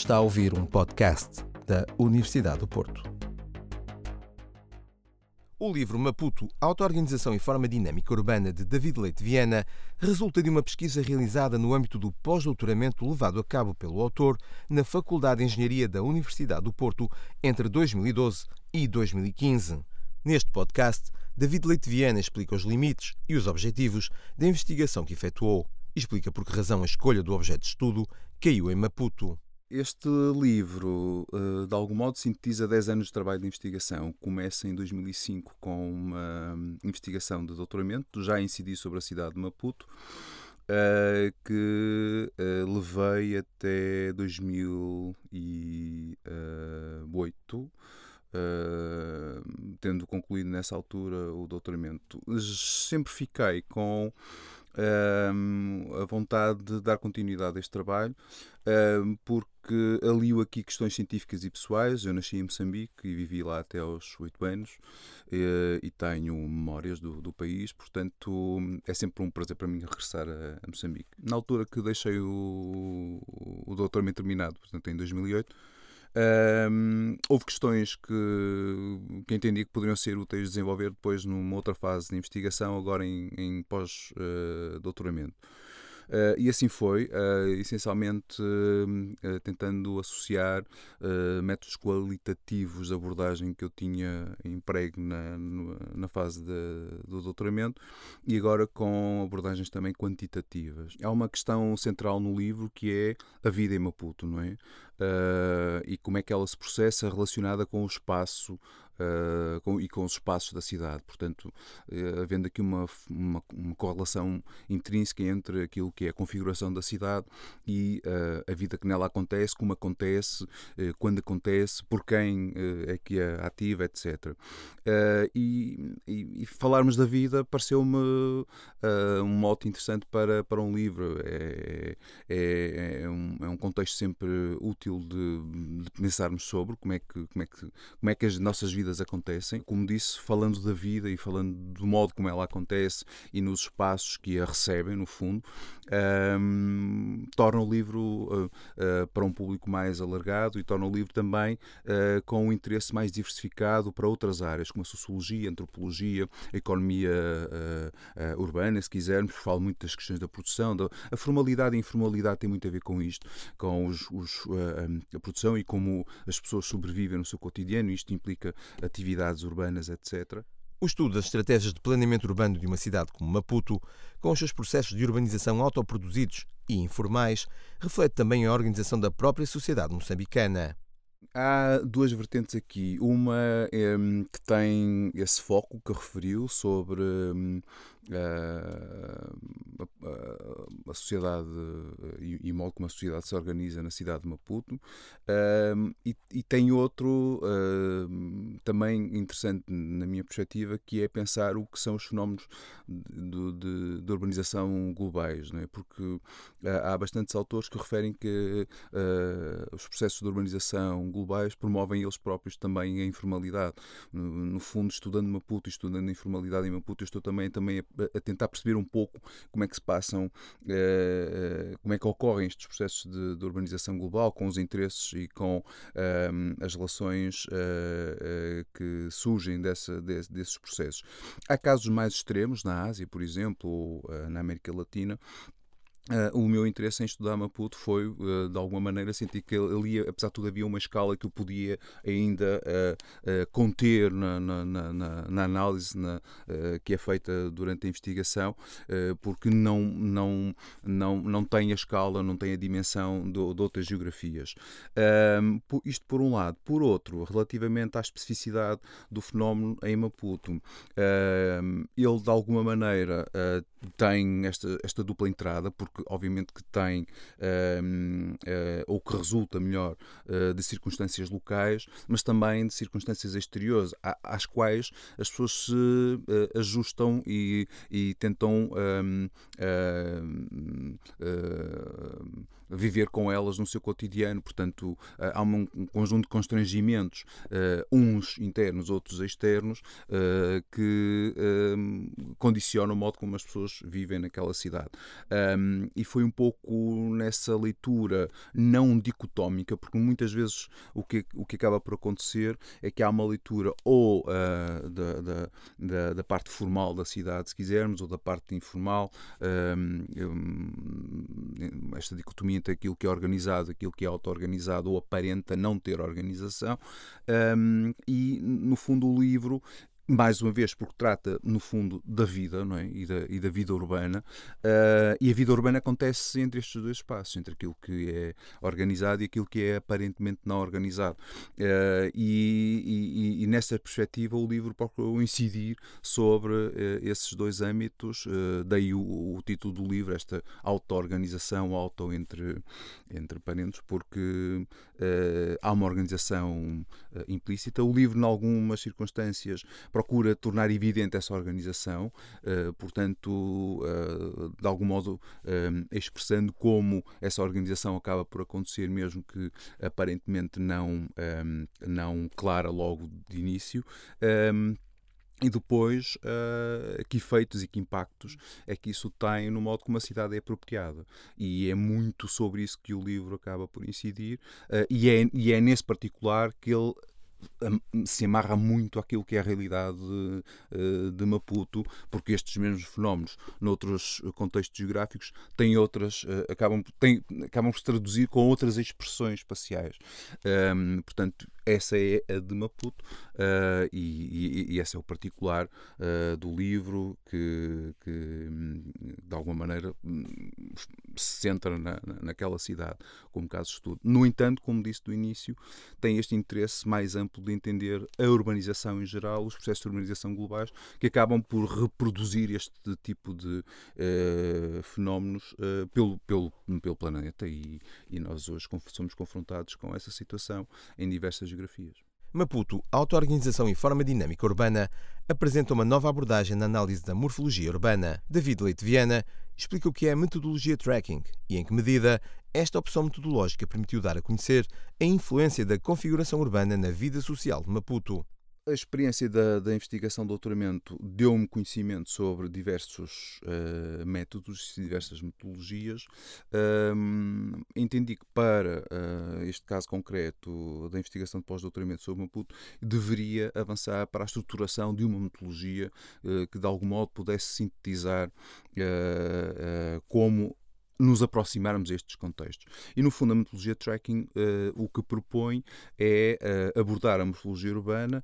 Está a ouvir um podcast da Universidade do Porto. O livro Maputo, Auto-Organização e Forma Dinâmica Urbana de David Leite Viana resulta de uma pesquisa realizada no âmbito do pós-doutoramento levado a cabo pelo autor na Faculdade de Engenharia da Universidade do Porto entre 2012 e 2015. Neste podcast, David Leite Viana explica os limites e os objetivos da investigação que efetuou e explica por que razão a escolha do objeto de estudo caiu em Maputo. Este livro, eh, de algum modo, sintetiza 10 anos de trabalho de investigação. Começa em 2005 com uma investigação de doutoramento, já incidi sobre a cidade de Maputo, eh, que eh, levei até 2008. tendo concluído nessa altura o doutoramento, sempre fiquei com a vontade de dar continuidade a este trabalho, porque alio aqui questões científicas e pessoais. Eu nasci em Moçambique e vivi lá até aos 8 anos eh, e tenho memórias do, do país, portanto é sempre um prazer para mim regressar a, a Moçambique. Na altura que deixei o, o doutoramento terminado, portanto em 2008, um, houve questões que, que entendi que poderiam ser úteis de desenvolver depois numa outra fase de investigação, agora em, em pós-doutoramento. Uh, Uh, e assim foi, uh, essencialmente uh, tentando associar métodos qualitativos de abordagem que eu tinha emprego na, na fase de, do doutoramento e agora com abordagens também quantitativas. Há uma questão central no livro que é a vida em Maputo, não é? e como é que ela se processa relacionada com o espaço uh, com, e com os espaços da cidade. Portanto, uh, havendo aqui uma, uma, uma, correlação intrínseca entre aquilo que é a configuração da cidade e uh, a vida que nela acontece, como acontece, quando acontece, por quem é que a ativa, etc. E, e, e, falarmos da vida pareceu-me um mote interessante para, para um livro. É, é, é, um, é um contexto sempre útil de, de pensarmos sobre como é que, como é que, como é que as nossas vidas vidas acontecem. Como disse, falando da vida e falando do modo como ela acontece e nos espaços que a recebem, no fundo, um, torna o livro uh, uh, para um público mais alargado e torna o livro também uh, com um interesse mais diversificado para outras áreas, como a sociologia, a antropologia, a economia urbana, se quisermos. Falo muito das questões da produção, da, a formalidade e a informalidade tem muito a ver com isto, com os, os, a produção e como as pessoas sobrevivem no seu cotidiano. Isto implica atividades urbanas, etc. O estudo das estratégias de planeamento urbano de uma cidade como Maputo, com os seus processos de urbanização autoproduzidos e informais, reflete também a organização da própria sociedade moçambicana. Há duas vertentes aqui. Uma é, que tem esse foco que referiu sobre hum, a, a, a, sociedade e, e o modo como a sociedade se organiza na cidade de Maputo. E, e, tem outro também interessante na minha perspectiva, que é pensar o que são os fenómenos de, de, de urbanização globais, não é? porque uh, há bastantes autores que referem que os processos de urbanização globais promovem eles próprios também a informalidade. No, no fundo, estudando Maputo e estudando a informalidade em Maputo, eu estou também, também a a tentar perceber um pouco como é que se passam, eh, como é que ocorrem estes processos de, de urbanização global, com os interesses e com ehm, as relações eh, eh, que surgem dessa, desses processos. Há casos mais extremos na Ásia, por exemplo, ou na América Latina, Uh, o meu interesse em estudar Maputo foi, uh, de alguma maneira, sentir que ali, apesar de tudo, havia uma escala que eu podia ainda uh, conter na, na, na, na análise que é feita durante a investigação, porque não, não, não, não tem a escala, não tem a dimensão de, de outras geografias. isto por um lado. Por outro, relativamente à especificidade do fenómeno em Maputo, ele, de alguma maneira, tem esta, esta dupla entrada, porque obviamente que tem uh, uh, ou que resulta melhor uh, de circunstâncias locais, mas também de circunstâncias exteriores às quais as pessoas se ajustam e, e tentam viver com elas no seu cotidiano. Portanto, há um, conjunto de constrangimentos, uns internos, outros externos, que condicionam o modo como as pessoas vivem naquela cidade. e foi um pouco nessa leitura não dicotómica, porque muitas vezes o que, o que acaba por acontecer é que há uma leitura ou da, da, da, da, parte formal da cidade, se quisermos, ou da parte informal, um, esta dicotomia aquilo que é organizado, aquilo que é auto-organizado ou aparenta não ter organização, um, e no fundo o livro mais uma vez porque trata no fundo da vida não é? e, da, e da vida urbana. Uh, e a vida urbana acontece entre estes dois espaços entre aquilo que é organizado e aquilo que é aparentemente não organizado. Uh, e, e, e, nessa perspectiva o livro procurou incidir sobre uh, esses dois âmbitos. Daí o, o, título do livro esta auto-organização auto entre, entre parentes porque há uma organização implícita. O livro em algumas circunstâncias procura tornar evidente essa organização, uh, portanto, uh, de algum modo uh, expressando como essa organização acaba por acontecer, mesmo que aparentemente não, não clara logo de início. E depois, uh, que efeitos e que impactos é que isso tem no modo como a cidade é apropriada. E é muito sobre isso que o livro acaba por incidir, uh, e, é, e é nesse particular que ele se amarra muito àquilo que é a realidade de, de Maputo, porque estes mesmos fenómenos, noutros contextos geográficos, têm outras, eh, acabam, têm, acabam por se traduzir com outras expressões espaciais. Portanto, essa é a de Maputo uh, e, e, e, esse é o particular uh, do livro que, que, de alguma maneira, se centra na, naquela cidade como caso de estudo. No entanto, como disse do início, tem este interesse mais amplo de entender a urbanização em geral, os processos de urbanização globais, que acabam por reproduzir este tipo de uh, fenómenos pelo, pelo, pelo planeta e, e nós hoje somos confrontados com essa situação em diversas Maputo, Autoorganização e Forma Dinâmica Urbana, apresenta uma nova abordagem na análise da morfologia urbana. David Leite Viana explica o que é a metodologia tracking e em que medida esta opção metodológica permitiu dar a conhecer a influência da configuração urbana na vida social de Maputo. A experiência da, da investigação de doutoramento deu-me conhecimento sobre diversos uh, métodos e diversas metodologias. Um, entendi que para uh, este caso concreto da investigação de pós-doutoramento sobre Maputo, deveria avançar para a estruturação de uma metodologia uh, que de algum modo pudesse sintetizar como nos aproximarmos a estes contextos. E no fundo, a metodologia tracking uh, o que propõe é uh, abordar a morfologia urbana,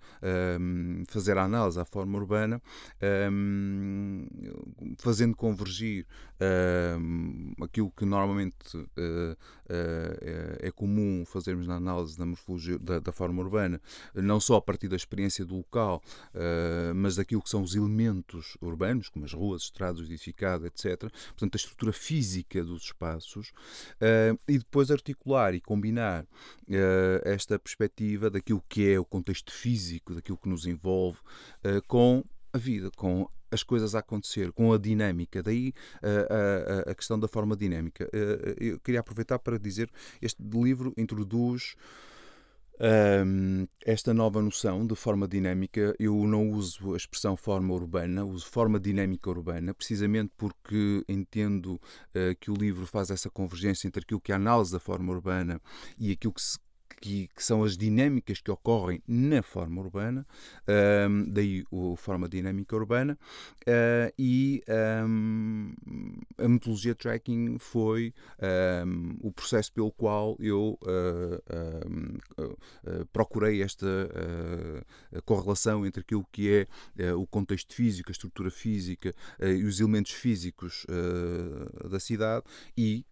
um, fazer a análise à forma urbana, um, fazendo convergir um, aquilo que normalmente uh, é comum fazermos na análise da morfologia da, da, forma urbana, não só a partir da experiência do local, mas daquilo que são os elementos urbanos, como as ruas, estradas, edificadas, etc. Portanto, a estrutura física dos espaços uh, e depois articular e combinar uh, esta perspectiva daquilo que é o contexto físico, daquilo que nos envolve, uh, com a vida, com as coisas a acontecer, com a dinâmica. Daí a, a, a questão da forma dinâmica. eu queria aproveitar para dizer este livro introduz um, esta nova noção de forma dinâmica, eu não uso a expressão forma urbana, uso forma dinâmica urbana, precisamente porque entendo uh, que o livro faz essa convergência entre aquilo que é a análise da forma urbana e aquilo que se que, que, são as dinâmicas que ocorrem na forma urbana, um, daí o forma dinâmica urbana, uh, e um, a metodologia tracking foi um, o processo pelo qual eu uh, uh, procurei esta correlação entre aquilo que é o contexto físico, a estrutura física e os elementos físicos da cidade e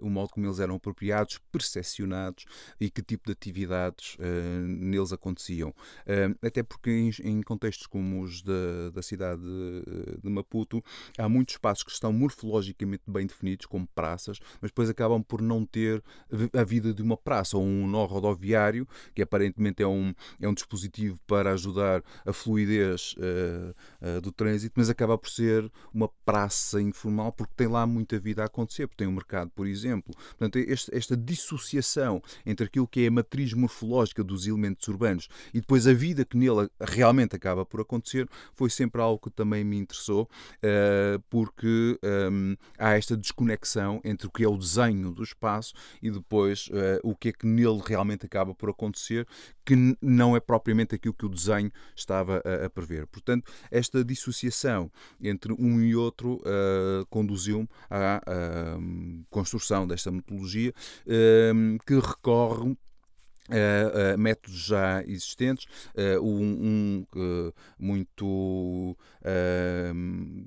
o modo como eles eram apropriados, percepcionados e que tipo de atividades uh, neles aconteciam. Uh, até porque em, em, contextos como os da, da cidade de, de, Maputo, há muitos espaços que estão morfologicamente bem definidos, como praças, mas depois acabam por não ter a vida de uma praça ou um nó rodoviário, que aparentemente é um, é um dispositivo para ajudar a fluidez uh, do trânsito, mas acaba por ser uma praça informal porque tem lá muita vida a acontecer, porque tem um mercado por exemplo. Portanto, este, esta dissociação entre aquilo que é a matriz morfológica dos elementos urbanos e depois a vida que nele realmente acaba por acontecer foi sempre algo que também me interessou, uh, porque um, há esta desconexão entre o que é o desenho do espaço e depois uh, o que é que nele realmente acaba por acontecer, que não é propriamente aquilo que o desenho estava a, a prever. Portanto, esta dissociação entre um e outro uh, conduziu-me à uh, construção desta metodologia uh, que recorre Uh, uh, métodos já existentes, uh, um, um muito,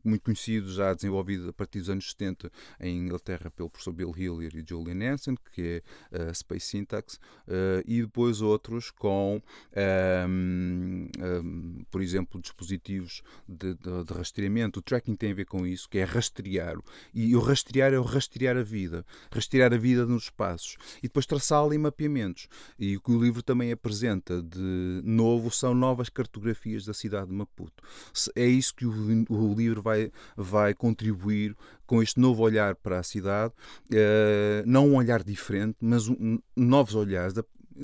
muito conhecido, já desenvolvido a partir dos anos 70 em Inglaterra pelo professor Bill Hillier e Julian Hansen, que é Space Syntax, e depois outros com, um, por exemplo, dispositivos de, de, de, rastreamento. O tracking tem a ver com isso, que é rastrear. E o rastrear é o rastrear a vida, rastrear a vida nos espaços e depois traçá-la em mapeamentos. E e o que o livro também apresenta de novo são novas cartografias da cidade de Maputo. É isso que o, o livro vai, vai contribuir com este novo olhar para a cidade, uh, não um olhar diferente, mas um, novos olhares,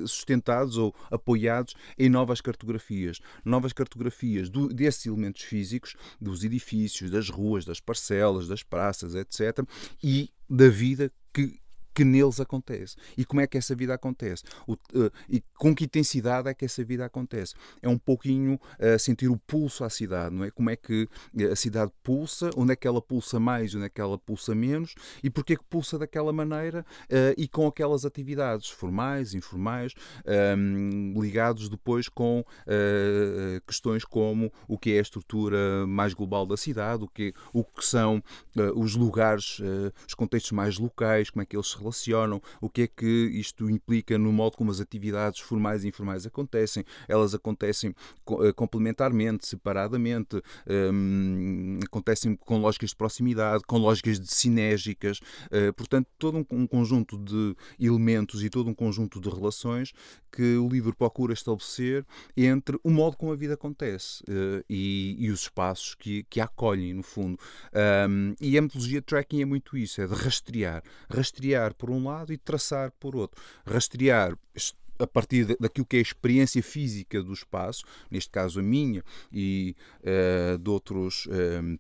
sustentados ou apoiados em novas cartografias. Novas cartografias do, desses elementos físicos, dos edifícios, das ruas, das parcelas, das praças, etc. E da vida que que neles acontece. E como é que essa vida acontece? O, uh, e com que intensidade é que essa vida acontece? É um pouquinho uh, sentir o pulso à cidade, não é? Como é que a cidade pulsa, onde é que ela pulsa mais, onde é que ela pulsa menos e porquê que pulsa daquela maneira uh, e com aquelas atividades formais, informais, um, ehm, ligados depois com questões como o que é a estrutura mais global da cidade, o que, o que são os lugares, os contextos mais locais, como é que eles se relacionam, o que é que isto implica no modo como as atividades formais e informais acontecem. Elas acontecem eh, complementarmente, separadamente, um, acontecem com lógicas de proximidade, com lógicas de sinérgicas, uh, portanto, todo um, um, conjunto de elementos e todo um conjunto de relações que o livro procura estabelecer entre o modo como a vida acontece uh, e, e, os espaços que, que a acolhem, no fundo. Um, e a metodologia de tracking é muito isso, é de rastrear. Rastrear por um lado e traçar por outro. Rastrear a partir daquilo que é a experiência física do espaço, neste caso a minha e uh, de outros. Uh,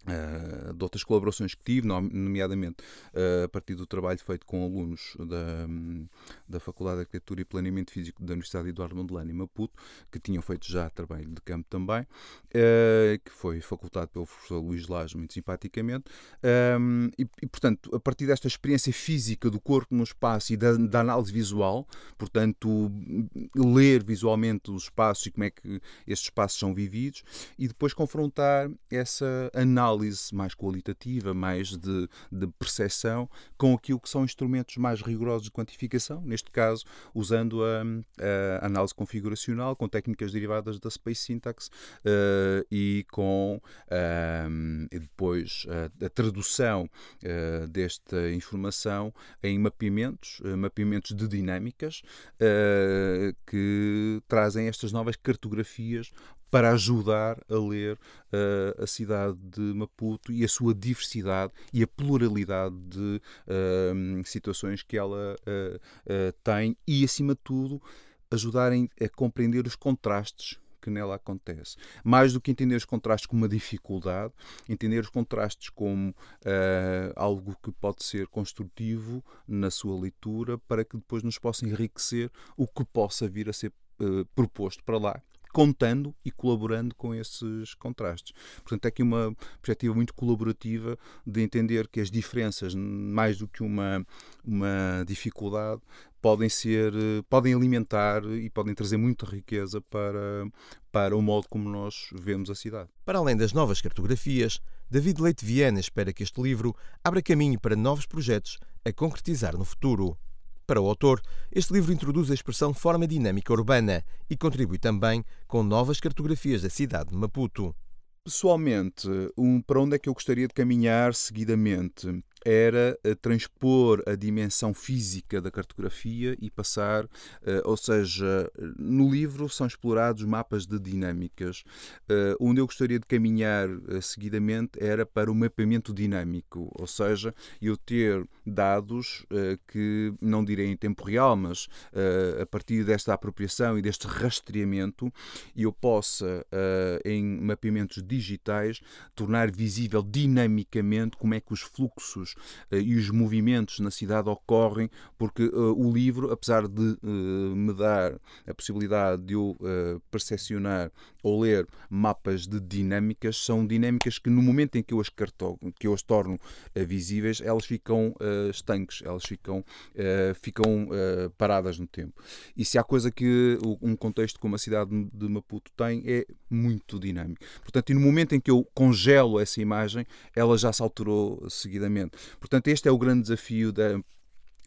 Uh, de outras colaborações que tive, nomeadamente uh, a partir do trabalho feito com alunos da, da Faculdade de Arquitetura e Planeamento Físico da Universidade Eduardo Mondlane em Maputo, que tinham feito já trabalho de campo também, uh, que foi facultado pelo professor Luís Lage, muito simpaticamente, um, e, e, portanto, a partir desta experiência física do corpo no espaço e da, da, análise visual, portanto, ler visualmente os espaços e como é que estes espaços são vividos, e depois confrontar essa análise análise mais qualitativa, mais de, de percepção, com aquilo que são instrumentos mais rigorosos de quantificação, neste caso usando a, a análise configuracional com técnicas derivadas da Space Syntax uh, e com uh, depois uh, a tradução desta informação em mapeamentos, mapeamentos de dinâmicas que trazem estas novas cartografias para ajudar a ler uh, a cidade de Maputo e a sua diversidade e a pluralidade de uh, situações que ela uh, tem e, acima de tudo, ajudarem a compreender os contrastes que nela acontece. Mais do que entender os contrastes como uma dificuldade, entender os contrastes como uh, algo que pode ser construtivo na sua leitura para que depois nos possa enriquecer o que possa vir a ser uh, proposto para lá contando e colaborando com esses contrastes. Portanto, é aqui uma perspectiva muito colaborativa de entender que as diferenças, mais do que uma, uma dificuldade, podem ser, podem alimentar e podem trazer muita riqueza para, para o modo como nós vemos a cidade. Para além das novas cartografias, David Leite Viana espera que este livro abra caminho para novos projetos a concretizar no futuro. Para o autor, este livro introduz a expressão forma dinâmica urbana e contribui também com novas cartografias da cidade de Maputo. Pessoalmente, um, para onde é que eu gostaria de caminhar seguidamente? Era uh, transpor a dimensão física da cartografia e passar, uh, ou seja, no livro são explorados mapas de dinâmicas. Uh, onde eu gostaria de caminhar seguidamente era para o mapeamento dinâmico, ou seja, eu ter dados que não direi em tempo real, mas a partir desta apropriação e deste rastreamento, eu possa, em mapeamentos digitais, tornar visível dinamicamente como é que os fluxos uh, e os movimentos na cidade ocorrem, porque uh, o livro, apesar de uh, me dar a possibilidade de eu percepcionar ou ler mapas de dinâmicas, são dinâmicas que no momento em que eu as, carto, que eu as torno visíveis, elas ficam estanques, elas ficam, ficam paradas no tempo. E se há coisa que um contexto como a cidade de Maputo tem, é muito dinâmico. Portanto, e no momento em que eu congelo essa imagem, ela já se alterou seguidamente. Portanto, este é o grande desafio da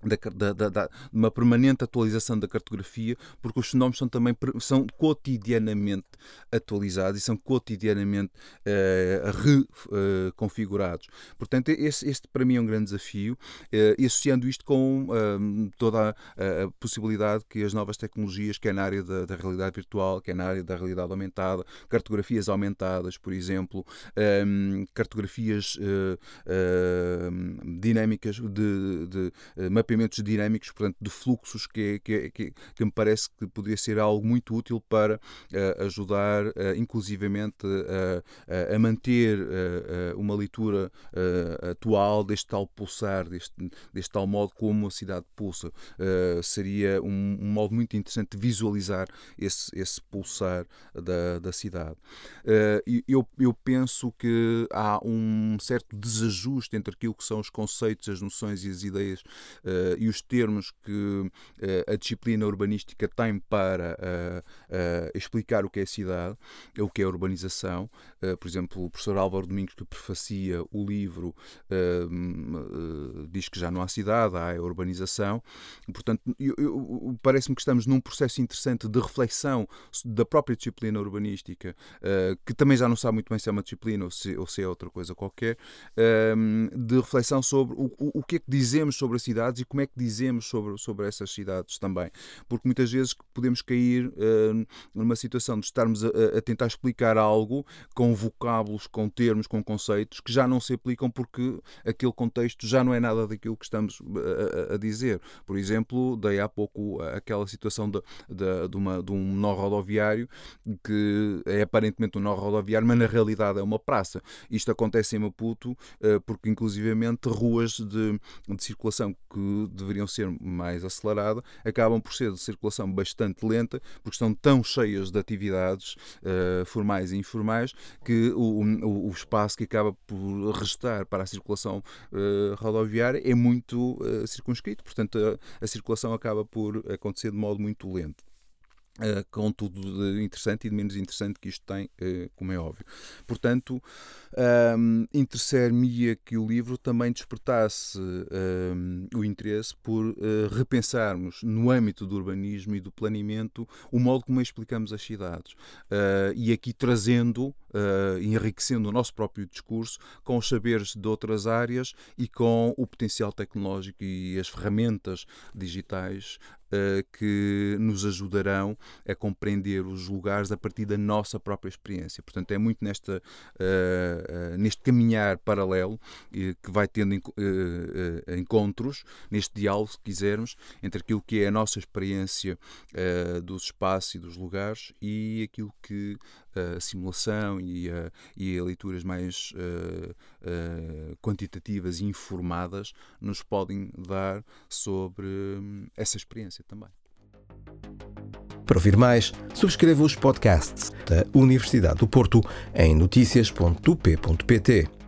da, da, da, uma permanente atualização da cartografia, porque os fenómenos são também são cotidianamente atualizados e são cotidianamente uh, reconfigurados. Portanto, este, para mim é um grande desafio, uh, e associando isto com uh, toda a, a, possibilidade que as novas tecnologias, quer na área da, da, realidade virtual, quer na área da realidade aumentada, cartografias aumentadas, por exemplo, um, cartografias dinâmicas de, de mapeamento mapeamentos dinâmicos, portanto, de fluxos, que, que, que, que me parece que poderia ser algo muito útil para uh, ajudar, uh, inclusivamente, uh, a manter uma leitura atual deste tal pulsar, deste, deste tal modo como a cidade pulsa. seria um, um, modo muito interessante de visualizar esse, esse pulsar da, da cidade. eu, eu penso que há um certo desajuste entre aquilo que são os conceitos, as noções e as ideias uh, e os termos que uh, a disciplina urbanística tem para uh, explicar o que é cidade, o que é urbanização. por exemplo, o professor Álvaro Domingos, que prefacia o livro, diz que já não há cidade, há urbanização. Portanto, parece-me que estamos num processo interessante de reflexão da própria disciplina urbanística, que também já não sabe muito bem se é uma disciplina ou se, ou se é outra coisa qualquer, de reflexão sobre o, o que é que dizemos sobre as cidades e como é que dizemos sobre, sobre essas cidades também. Porque muitas vezes podemos cair uh, numa situação de estarmos a, a, tentar explicar algo com vocábulos, com termos, com conceitos que já não se aplicam porque aquele contexto já não é nada daquilo que estamos a, a dizer. Por exemplo, dei há pouco aquela situação de, de, de, uma, de um nó rodoviário que é aparentemente um nó rodoviário, mas na realidade é uma praça. Isto acontece em Maputo uh, porque, inclusivamente, ruas de, de circulação que deveriam ser mais acelerada, acabam por ser de circulação bastante lenta, porque estão tão cheias de atividades uh, formais e informais que o, o, o, espaço que acaba por restar para a circulação uh, rodoviária é muito uh, circunscrito, portanto a, a circulação acaba por acontecer de modo muito lento. Uh, com tudo de interessante e de menos interessante que isto tem, uh, como é óbvio. Portanto, um, interessaria que o livro também despertasse um, o interesse por uh, repensarmos, no âmbito do urbanismo e do planeamento, o modo como explicamos as cidades. e aqui trazendo, enriquecendo o nosso próprio discurso com os saberes de outras áreas e com o potencial tecnológico e as ferramentas digitais que nos ajudarão a compreender os lugares a partir da nossa própria experiência. Portanto, é muito nesta, uh, neste caminhar paralelo que vai tendo encontros, neste diálogo, se quisermos, entre aquilo que é a nossa experiência dos espaços e dos lugares e aquilo que a simulação e a, e a leituras mais uh, uh, quantitativas e informadas nos podem dar sobre um, essa experiência também. Para ouvir mais, subscreva os podcasts da Universidade do Porto em notícias.up.pt.